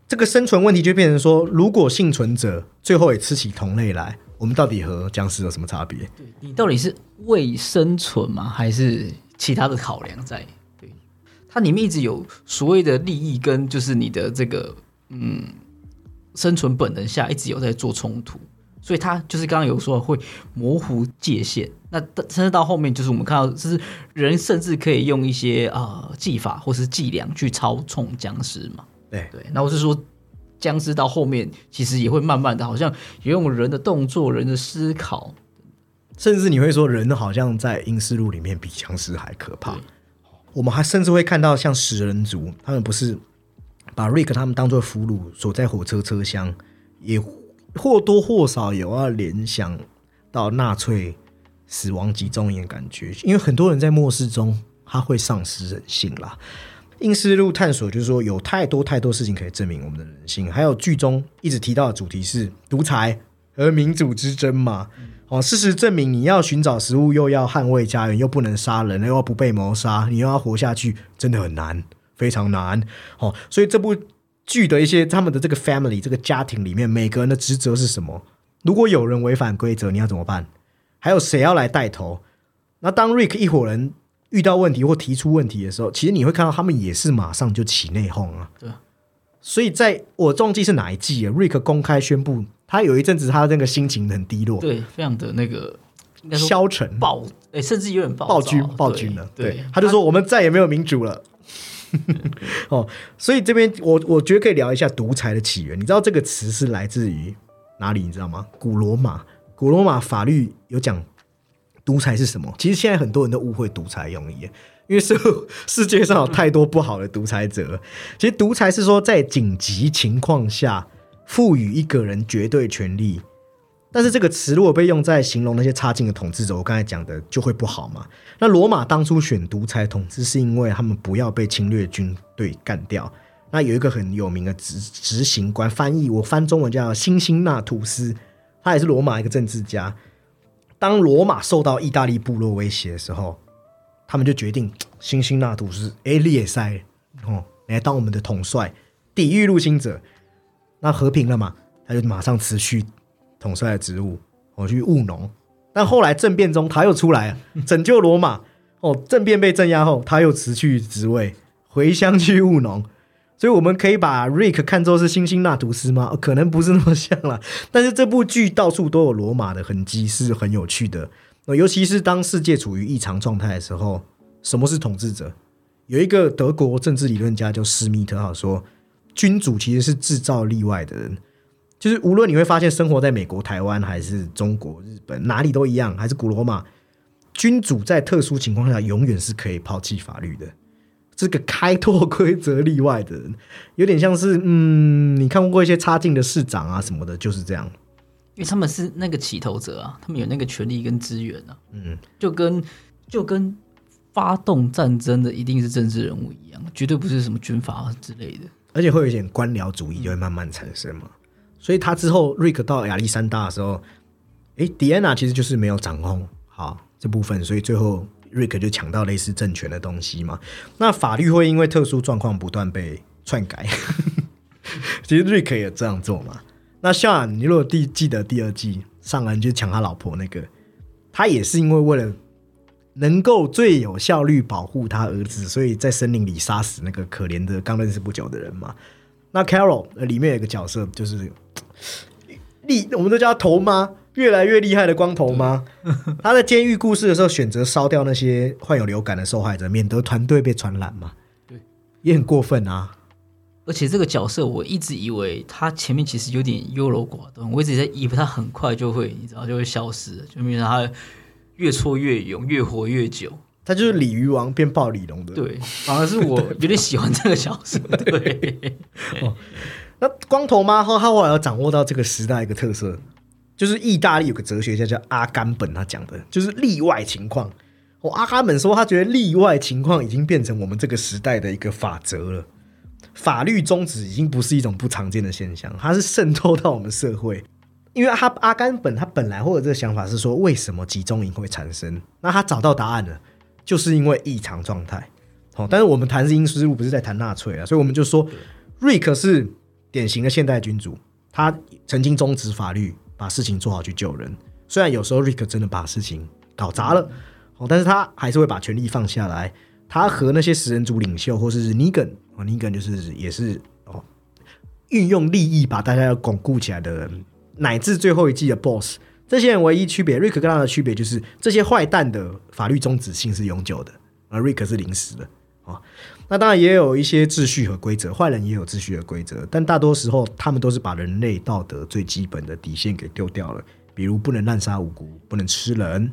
这个生存问题就变成说，如果幸存者最后也吃起同类来，我们到底和僵尸有什么差别？你到底是为生存吗，还是其他的考量在？对，它里面一直有所谓的利益跟就是你的这个嗯生存本能下一直有在做冲突，所以它就是刚刚有说会模糊界限。那甚至到后面就是我们看到，就是人甚至可以用一些啊、呃技法或是伎俩去操纵僵尸嘛。对对，那我是说。僵尸到后面其实也会慢慢的，好像也用人的动作、人的思考，甚至你会说，人好像在阴尸路里面比僵尸还可怕。我们还甚至会看到像食人族，他们不是把瑞克他们当做俘虏，锁在火车车厢，也或多或少有要联想到纳粹死亡集中营的感觉，因为很多人在末世中他会丧失人性啦。阴尸路探索就是说，有太多太多事情可以证明我们的人性，还有剧中一直提到的主题是独裁和民主之争嘛。哦，事实证明，你要寻找食物，又要捍卫家园，又不能杀人，又要不被谋杀，你又要活下去，真的很难，非常难。哦，所以这部剧的一些他们的这个 family 这个家庭里面，每个人的职责是什么？如果有人违反规则，你要怎么办？还有谁要来带头？那当 Rick 一伙人遇到问题或提出问题的时候，其实你会看到他们也是马上就起内讧啊。对。所以在我忘记是哪一季啊，Rick 公开宣布，他有一阵子他那个心情很低落，对，非常的那个消沉、暴，哎，甚至有点暴暴君、暴君了。对，对，他就说我们再也没有民主了。(laughs) 哦，所以这边我我觉得可以聊一下独裁的起源。你知道这个词是来自于哪里？你知道吗？古罗马，古罗马法律有讲独裁是什么？其实现在很多人都误会独裁用意，因为世世界上有太多不好的独裁者。其实独裁是说在紧急情况下赋予一个人绝对权利。但是这个词如果被用在形容那些差劲的统治者，我刚才讲的就会不好嘛。那罗马当初选独裁统治，是因为他们不要被侵略军队干掉。那有一个很有名的执执行官，翻译我翻中文叫辛辛那图斯，他也是罗马一个政治家。当罗马受到意大利部落威胁的时候，他们就决定辛辛那图斯，哎，列塞哦，来当我们的统帅，抵御入侵者。那和平了嘛，他就马上辞去。统帅的职务，我去务农，但后来政变中他又出来，拯救罗马。(laughs) 哦，政变被镇压后，他又辞去职位，回乡去务农。所以我们可以把 Rick 看作是辛辛那图斯吗？可能不是那么像了。但是这部剧到处都有罗马的痕迹，是很有趣的。尤其是当世界处于异常状态的时候，什么是统治者？有一个德国政治理论家叫施密特，哈说，君主其实是制造例外的人。就是无论你会发现，生活在美国、台湾还是中国、日本，哪里都一样，还是古罗马，君主在特殊情况下永远是可以抛弃法律的。这个开拓规则例外的人，有点像是嗯，你看过一些差劲的市长啊什么的，就是这样。因为他们是那个起头者啊，他们有那个权利跟资源啊，嗯，就跟就跟发动战争的一定是政治人物一样，绝对不是什么军阀之类的，而且会有一点官僚主义就会慢慢产生嘛。所以他之后，瑞克到亚历山大的时候，诶，迪安娜其实就是没有掌控好这部分，所以最后瑞克就抢到类似政权的东西嘛。那法律会因为特殊状况不断被篡改，(laughs) 其实瑞克也这样做嘛。那像你如果第记得第二季上来就抢他老婆那个，他也是因为为了能够最有效率保护他儿子，所以在森林里杀死那个可怜的刚认识不久的人嘛。那 Carol 里面有个角色就是。(tsk) 厉，我们都叫他头妈，越来越厉害的光头妈。(laughs) 他在监狱故事的时候，选择烧掉那些患有流感的受害者，免得团队被传染嘛。对，也很过分啊。而且这个角色，我一直以为他前面其实有点优柔寡断，我一直在以为他很快就会，你知道，就会消失，就变成他越挫越勇，越活越久。他就是鲤鱼王变暴鲤龙的。对，反而是我 (laughs) 有点喜欢这个角色。对。(laughs) 哦那光头妈后，他后来要掌握到这个时代一个特色，就是意大利有个哲学家叫阿甘本，他讲的就是例外情况。哦，阿甘本说，他觉得例外情况已经变成我们这个时代的一个法则了。法律宗旨已经不是一种不常见的现象，它是渗透到我们社会。因为他阿甘本他本来或者这个想法是说，为什么集中营会产生？那他找到答案了，就是因为异常状态。好，但是我们谈是因斯路，不是在谈纳粹啊，所以我们就说瑞克是。典型的现代君主，他曾经终止法律，把事情做好去救人。虽然有时候瑞克真的把事情搞砸了，哦，但是他还是会把权力放下来。他和那些食人族领袖，或是尼根，哦，尼根就是也是哦，运用利益把大家要巩固起来的人，乃至最后一季的 BOSS，这些人唯一区别，瑞克跟他的区别就是这些坏蛋的法律终止性是永久的，而瑞克是临时的，啊。那当然也有一些秩序和规则，坏人也有秩序和规则，但大多时候他们都是把人类道德最基本的底线给丢掉了，比如不能滥杀无辜，不能吃人。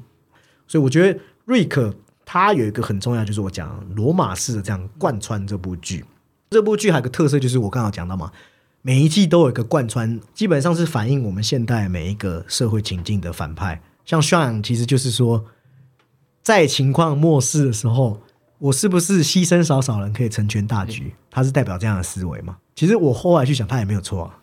所以我觉得瑞克他有一个很重要，就是我讲罗马式的这样贯穿这部剧。这部剧还有个特色，就是我刚刚讲到嘛，每一季都有一个贯穿，基本上是反映我们现代每一个社会情境的反派。像 Sean 其实就是说，在情况末世的时候。我是不是牺牲少少人可以成全大局？他是代表这样的思维吗？其实我后来去想，他也没有错啊。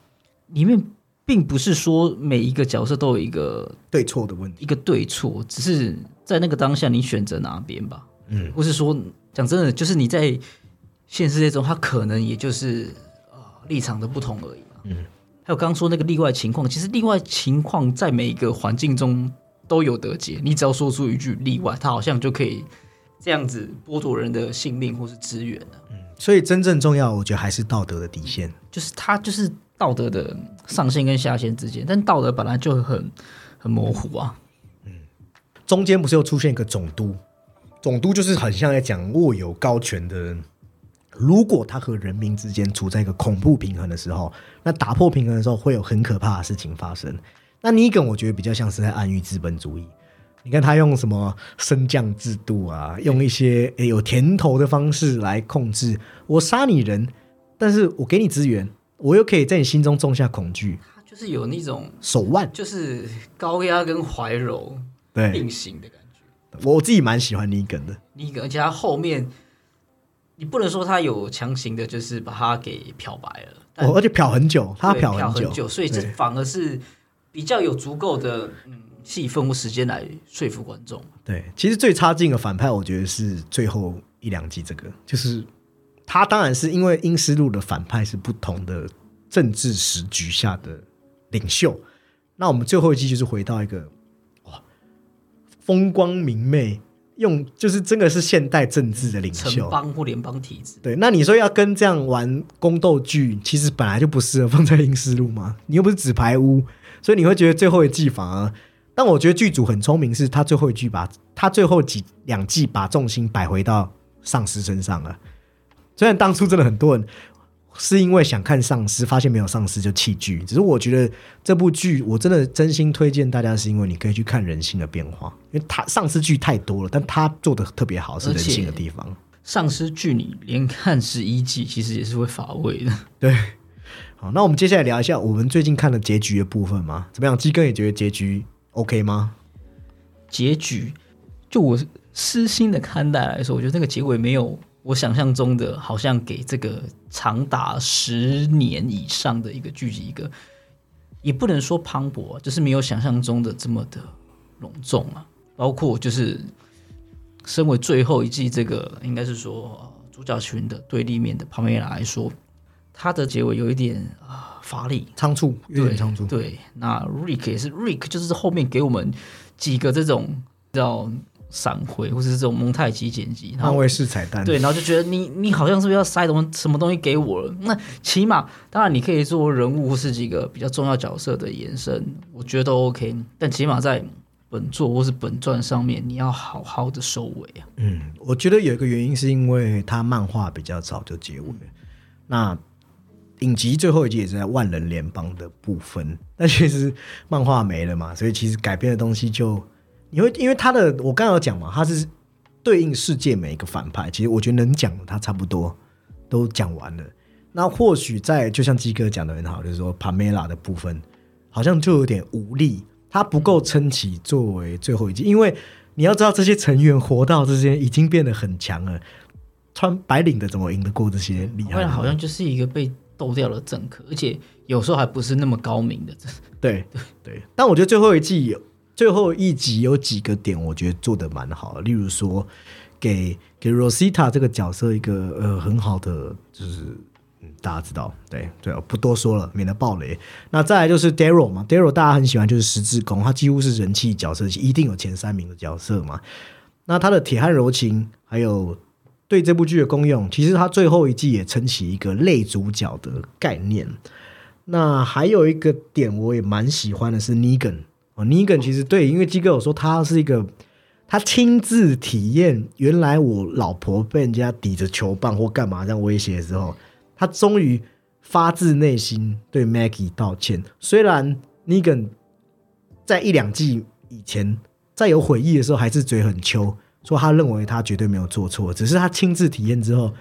里面并不是说每一个角色都有一个对错的问题，一个对错，只是在那个当下你选择哪边吧。嗯，或是说讲真的，就是你在现实世界中，他可能也就是啊立场的不同而已嘛。嗯，还有刚刚说那个例外情况，其实例外情况在每一个环境中都有得解，你只要说出一句例外，它好像就可以这样子剥夺人的性命或是资源了。所以真正重要，我觉得还是道德的底线。就是它就是道德的上限跟下限之间，但道德本来就很很模糊啊。嗯中间不是又出现一个总督？总督就是很像在讲握有高权的人，如果他和人民之间处在一个恐怖平衡的时候，那打破平衡的时候会有很可怕的事情发生。那尼根我觉得比较像是在暗喻资本主义。你看他用什么升降制度啊，用一些诶有甜头的方式来控制我杀你人，但是我给你资源，我又可以在你心中种下恐惧，他就是有那种手腕就是高压跟怀柔对并行的感觉。我自己蛮喜欢尼根的。尼梗，而且他后面你不能说他有强行的，就是把他给漂白了，哦，而且漂很久，他漂久，漂久，所以这反而是比较有足够的嗯戏份或时间来说服观众。对，其实最差劲的反派，我觉得是最后一两集这个，就是他当然是因为英斯路的反派是不同的政治时局下的领袖，那我们最后一季就是回到一个哇风光明媚，用就是真的是现代政治的领城袖。邦或联邦体制，对，那你说要跟这样玩宫斗剧，其实本来就不适合放在英斯路嘛，你又不是纸牌屋，所以你会觉得最后一季反而。但我觉得剧组很聪明，是他最后一季把他最后几两季把重心摆回到丧尸身上了。虽然当初真的很多人是因为想看丧尸，发现没有丧尸就弃剧，只是我觉得这部剧我真的真心推荐大家，是因为你可以去看人性的变化，因为它丧尸剧太多了，但它做的特别好，是人性的地方。丧尸剧你连看十一季，其实也是会乏味的。对，好，那我们接下来聊一下我们最近看的结局的部分嘛？怎么样？鸡哥也觉得结局 OK 吗？结局，就我私心的看待来说，我觉得那个结尾没有我想象中的，好像给这个长达十年以上的一个剧集一个，也不能说磅礴、啊，就是没有想象中的这么的隆重啊。包括就是身为最后一季这个，应该是说、呃主角群的对立面的帕梅拉来说，它的结尾有一点啊、乏力，仓促，有点仓促。对，那 Rick 也是 Rick，就是后面给我们几个这种叫闪回或者是这种蒙太奇剪辑，然后漫威式彩蛋，对，然后就觉得你你好像是不是要塞东什么东西给我了？(laughs) 那起码当然你可以做人物或是几个比较重要角色的延伸，我觉得都 OK。但起码在本作或是本传上面，你要好好的收尾啊。嗯，我觉得有一个原因是因为他漫画比较早就结尾，那影集最后一集也是在万人联邦的部分，但其实漫画没了嘛，所以其实改编的东西就你会因为他的我刚刚有讲嘛，他是对应世界每一个反派，其实我觉得能讲的他差不多都讲完了。那或许在就像鸡哥讲的很好，就是说帕梅拉的部分好像就有点无力，他不够撑起作为最后一季，因为你要知道这些成员活到这些已经变得很强了，穿白领的怎么赢得过这些厉害好像就是一个被斗掉的政客，而且有时候还不是那么高明的。对对，但我觉得最后一季有最后一集有几个点，我觉得做的蛮好的，例如说给给 Rosita 这个角色一个呃很好的就是。大家知道，对对，不多说了，免得暴雷。那再来就是 Daryl 嘛，Daryl 大家很喜欢，就是十字弓，他几乎是人气角色，一定有前三名的角色嘛。那他的铁汉柔情，还有对这部剧的功用，其实他最后一季也撑起一个类主角的概念。那还有一个点我也蛮喜欢的是 Negan 哦，Negan 其实对，因为基哥有说他是一个他亲自体验，原来我老婆被人家抵着球棒或干嘛这样威胁的时候，他终于发自内心对 Maggie 道歉。虽然 Negan 在一两季以前在有悔意的时候还是嘴很秋，说他认为他绝对没有做错，只是他亲自体验之后，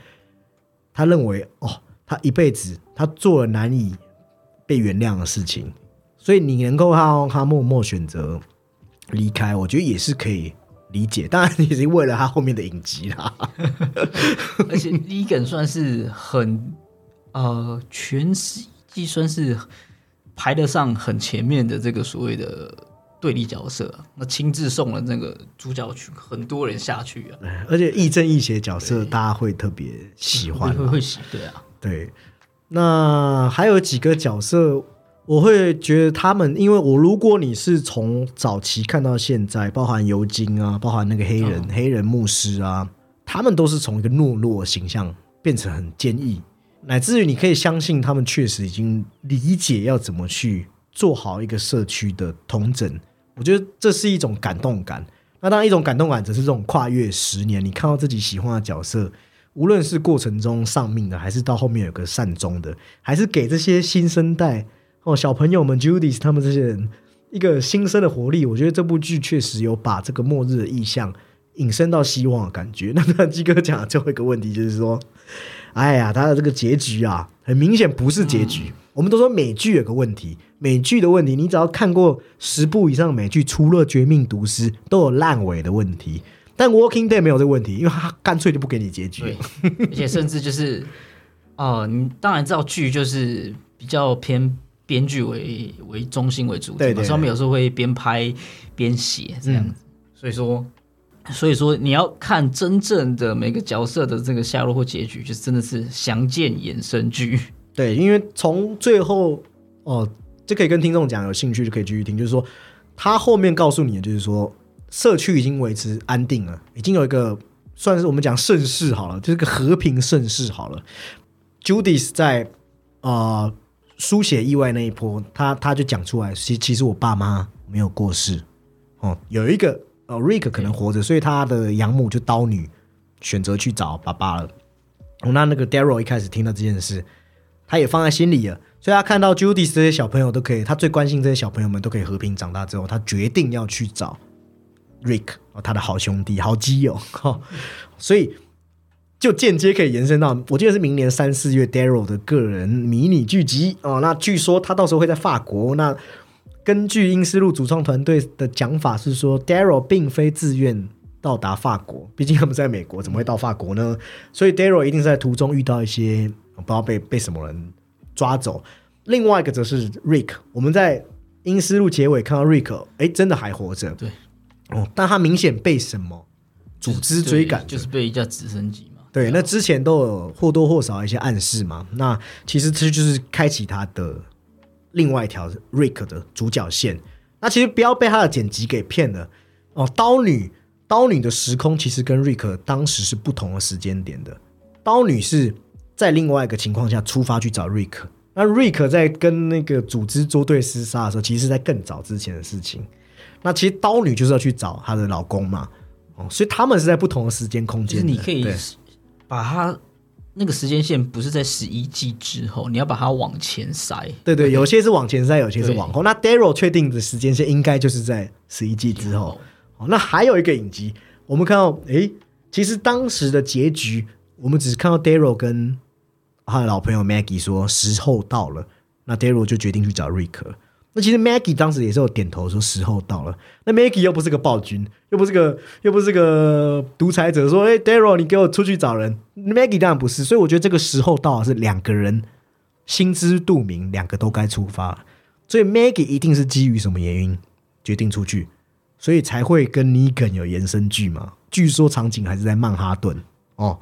他认为哦，他一辈子他做了难以被原谅的事情，所以你能够让他默默选择离开，我觉得也是可以理解。当然，也是为了他后面的影集啦。(laughs) 而且 Negan 算是很呃全季算是排得上很前面的这个所谓的对立角色啊，那亲自送了那个主角去很多人下去啊，(laughs) 而且亦正亦邪角色，大家会特别喜欢会。会会喜对啊，对，那还有几个角色，我会觉得他们，因为我如果你是从早期看到现在，包含尤金啊，包含那个黑人、黑人牧师啊，他们都是从一个懦弱形象变成很坚毅，乃至于你可以相信他们确实已经理解要怎么去做好一个社区的统整。我觉得这是一种感动感。那当然，一种感动感只是这种跨越十年，你看到自己喜欢的角色，无论是过程中丧命的，还是到后面有个善终的，还是给这些新生代哦小朋友们 Judy 他们这些人一个新生的活力。我觉得这部剧确实有把这个末日的意象引申到希望的感觉。(laughs) 那那鸡哥讲的最后一个问题就是说，哎呀，他的这个结局啊，很明显不是结局。我们都说美剧有个问题，美剧的问题，你只要看过十部以上的美剧，除了《绝命毒师》，都有烂尾的问题。但《Walking Dead》没有这个问题，因为他干脆就不给你结局。对，而且甚至就是，哦，你当然知道剧就是比较偏编剧为为中心为主体嘛，对对所以他们有时候会边拍边写这样子。所以说，所以说你要看真正的每个角色的这个下落或结局，就真的是详见衍生剧。对，因为从最后哦，这可以跟听众讲，有兴趣就可以继续听。就是说，他后面告诉你的就是说，社区已经维持安定了，已经有一个算是我们讲盛世好了，就是个和平盛世好了。Judith 在呃书写意外那一波，他他就讲出来，其其实我爸妈没有过世。哦，有一个呃 Rick 可能活着，所以他的养母就刀女选择去找爸爸了。那那个 Daryl 一开始听到这件事，他也放在心里了，所以他看到 Judy 这些小朋友都可以，他最关心这些小朋友们都可以和平长大之后，他决定要去找 Rick 哦，他的好兄弟、好基友，哈、所以就间接可以延伸到，我记得是明年三四月 Daryl 的个人迷你剧集哦。那据说他到时候会在法国。那根据英斯路主创团队的讲法是说，Daryl 并非自愿到达法国，毕竟他们在美国，怎么会到法国呢？所以 Daryl 一定是在途中遇到一些不知道被被什么人抓走。另外一个则是 Rick，我们在英斯路结尾看到 Rick，哎，真的还活着。对，哦，但他明显被什么组织追赶就是被一架直升机嘛。对，那之前都有或多或少一些暗示嘛。那其实这就是开启他的另外一条 Rick 的主角线。那其实不要被他的剪辑给骗了哦。刀女，刀女的时空其实跟 Rick 当时是不同的时间点的。刀女是在另外一个情况下出发去找 Rick，那 Rick 在跟那个组织作对厮杀的时候，其实是在更早之前的事情。那其实刀女就是要去找她的老公嘛，哦，所以他们是在不同的时间空间的。就是你可以对把它那个时间线不是在十一季之后，你要把它往前塞。对对，有些是往前塞，有些是往后。那 Daryl 确定的时间线应该就是在十一季之后。哦，那还有一个影集，我们看到，诶，其实当时的结局，我们只是看到 Daryl 跟他的老朋友 Maggie 说时候到了，那 Daryl 就决定去找 Rick 了。那其实 Maggie 当时也是有点头说时候到了。那 Maggie 又不是个暴君，又不是个又不是个独裁者，说：“哎、d a r y l 你给我出去找人。”Maggie 当然不是，所以我觉得这个时候到是两个人心知肚明，两个都该出发。所以 Maggie 一定是基于什么原因决定出去，所以才会跟 Negan 有延伸剧嘛。据说场景还是在曼哈顿哦。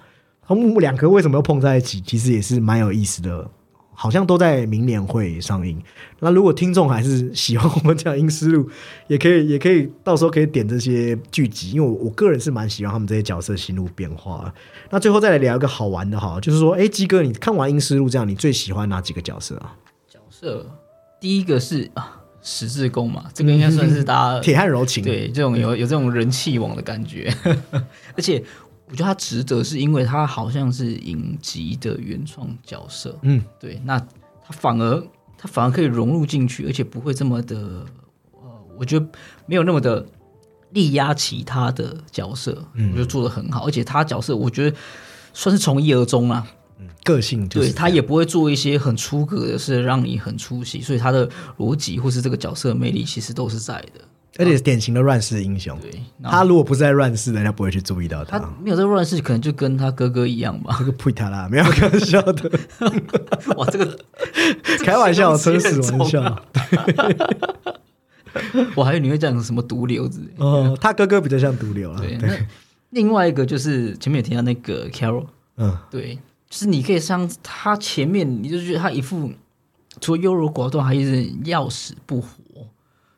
他们两个为什么要碰在一起？其实也是蛮有意思的，好像都在明年会上映。那如果听众还是喜欢我们讲英思路，(laughs) 也可以也可以到时候可以点这些剧集，因为我我个人是蛮喜欢他们这些角色心路变化。那最后再来聊一个好玩的哈，就是说，哎，鸡哥，你看完英思路这样，你最喜欢哪几个角色啊？角色第一个是啊十字弓嘛，这个应该算是大家 (laughs) 铁汉柔情，对这种有有这种人气王的感觉，(laughs) 而且我觉得他值得，是因为他好像是影集的原创角色，嗯，对，那他反而他反而可以融入进去，而且不会这么的，呃，我觉得没有那么的力压其他的角色，嗯我觉得做的很好，而且他角色我觉得算是从一而终啊，个性就是对他也不会做一些很出格的事，让你很出戏，所以他的逻辑或是这个角色的魅力其实都是在的。而且是典型的乱世英雄。对，他如果不是在乱世，人家不会去注意到他。他没有在乱世，可能就跟他哥哥一样吧。这个呸他啦，没有开玩笑的，(laughs) 哇，(laughs) 这个开玩笑，这纯个形容词死玩笑。(laughs) 我还以为你会讲什么毒瘤之类的。哦，他哥哥比较像毒瘤了。对，那另外一个就是前面有提到那个 Carol，嗯，对就是你可以像他前面，你就觉得他一副除了优柔寡断，还一直要死不活。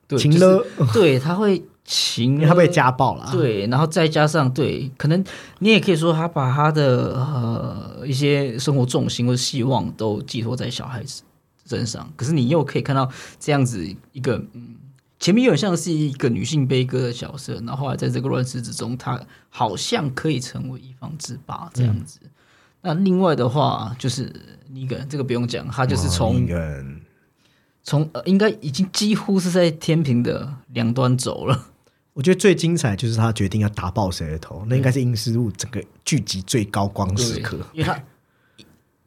对，情就是了，(laughs) 对，他会情他被家暴了。，对，然后再加上对，可能你也可以说他把他的呃一些生活重心或者希望都寄托在小孩子身上，可是你又可以看到这样子一个嗯，前面有点像是一个女性悲歌的角色，然后后来在这个乱世之中，她好像可以成为一方之霸这样子。那另外的话，就是尼根这个不用讲，他就是从从呃，应该已经几乎是在天平的两端走了。我觉得最精彩就是他决定要打爆谁的头，那应该是英斯路整个剧集最高光时刻。因为他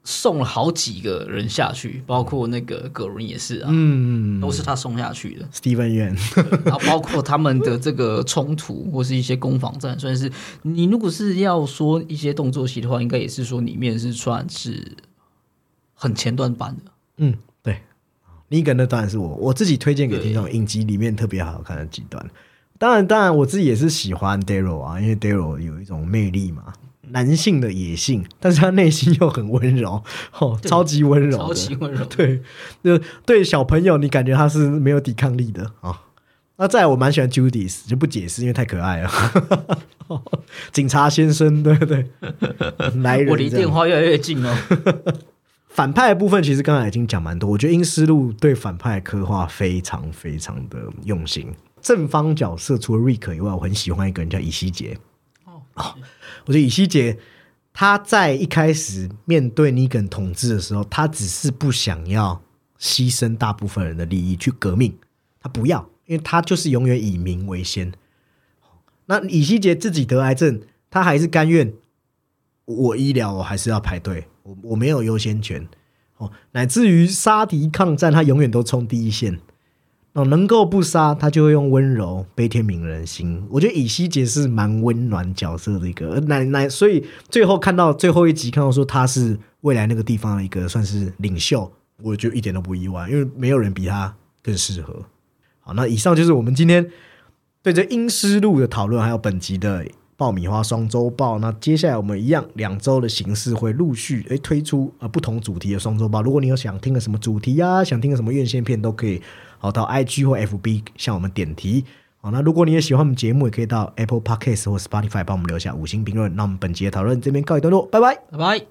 送了好几个人下去，包括那个葛伦也是啊，嗯都是他送下去的。，Steven Yeun，然后包括他们的这个冲突或是一些攻防战，算是你如果是要说一些动作戏的话，应该也是说里面是算是很前段版的。嗯，对，尼根那当然是我我自己推荐给听众影集里面特别好看的几段。当然，当然我自己也是喜欢 Daryl 啊，因为 Daryl 有一种魅力嘛，男性的野性，但是他内心又很温柔，哦，超级温柔，超级温柔对，就对小朋友，你感觉他是没有抵抗力的啊。那再来，我蛮喜欢 Judith，就不解释，因为太可爱了。(laughs) 警察先生，对不对，(laughs) 来人，我离电。话越来越近哦。反派的部分其实刚才已经讲蛮多，我觉得英斯路对反派的刻画非常非常的用心。正方角色除了瑞克以外，我很喜欢一个人叫以西杰。哦，我觉得以西杰他在一开始面对尼根统治的时候，他只是不想要牺牲大部分人的利益去革命，他不要，因为他就是永远以民为先。那以西杰自己得癌症，他还是甘愿我医疗我还是要排队，我我没有优先权哦，乃至于杀敌抗战，他永远都冲第一线。哦，能够不杀，他就会用温柔悲天悯人心。我觉得以西杰是蛮温暖角色的一个奶奶，所以最后看到最后一集，看到说他是未来那个地方的一个算是领袖，我就一点都不意外，因为没有人比他更适合。好，那以上就是我们今天对这英诗路的讨论，还有本集的爆米花双周报。那接下来我们一样两周的形式会陆续诶推出呃不同主题的双周报。如果你有想听的什么主题呀，想听的什么院线片，都可以好到 IG 或 FB 向我们点题。好，那如果你也喜欢我们节目，也可以到 Apple Podcast 或 Spotify 帮我们留下五星评论。那我们本集的讨论这边告一段落，拜拜。拜拜。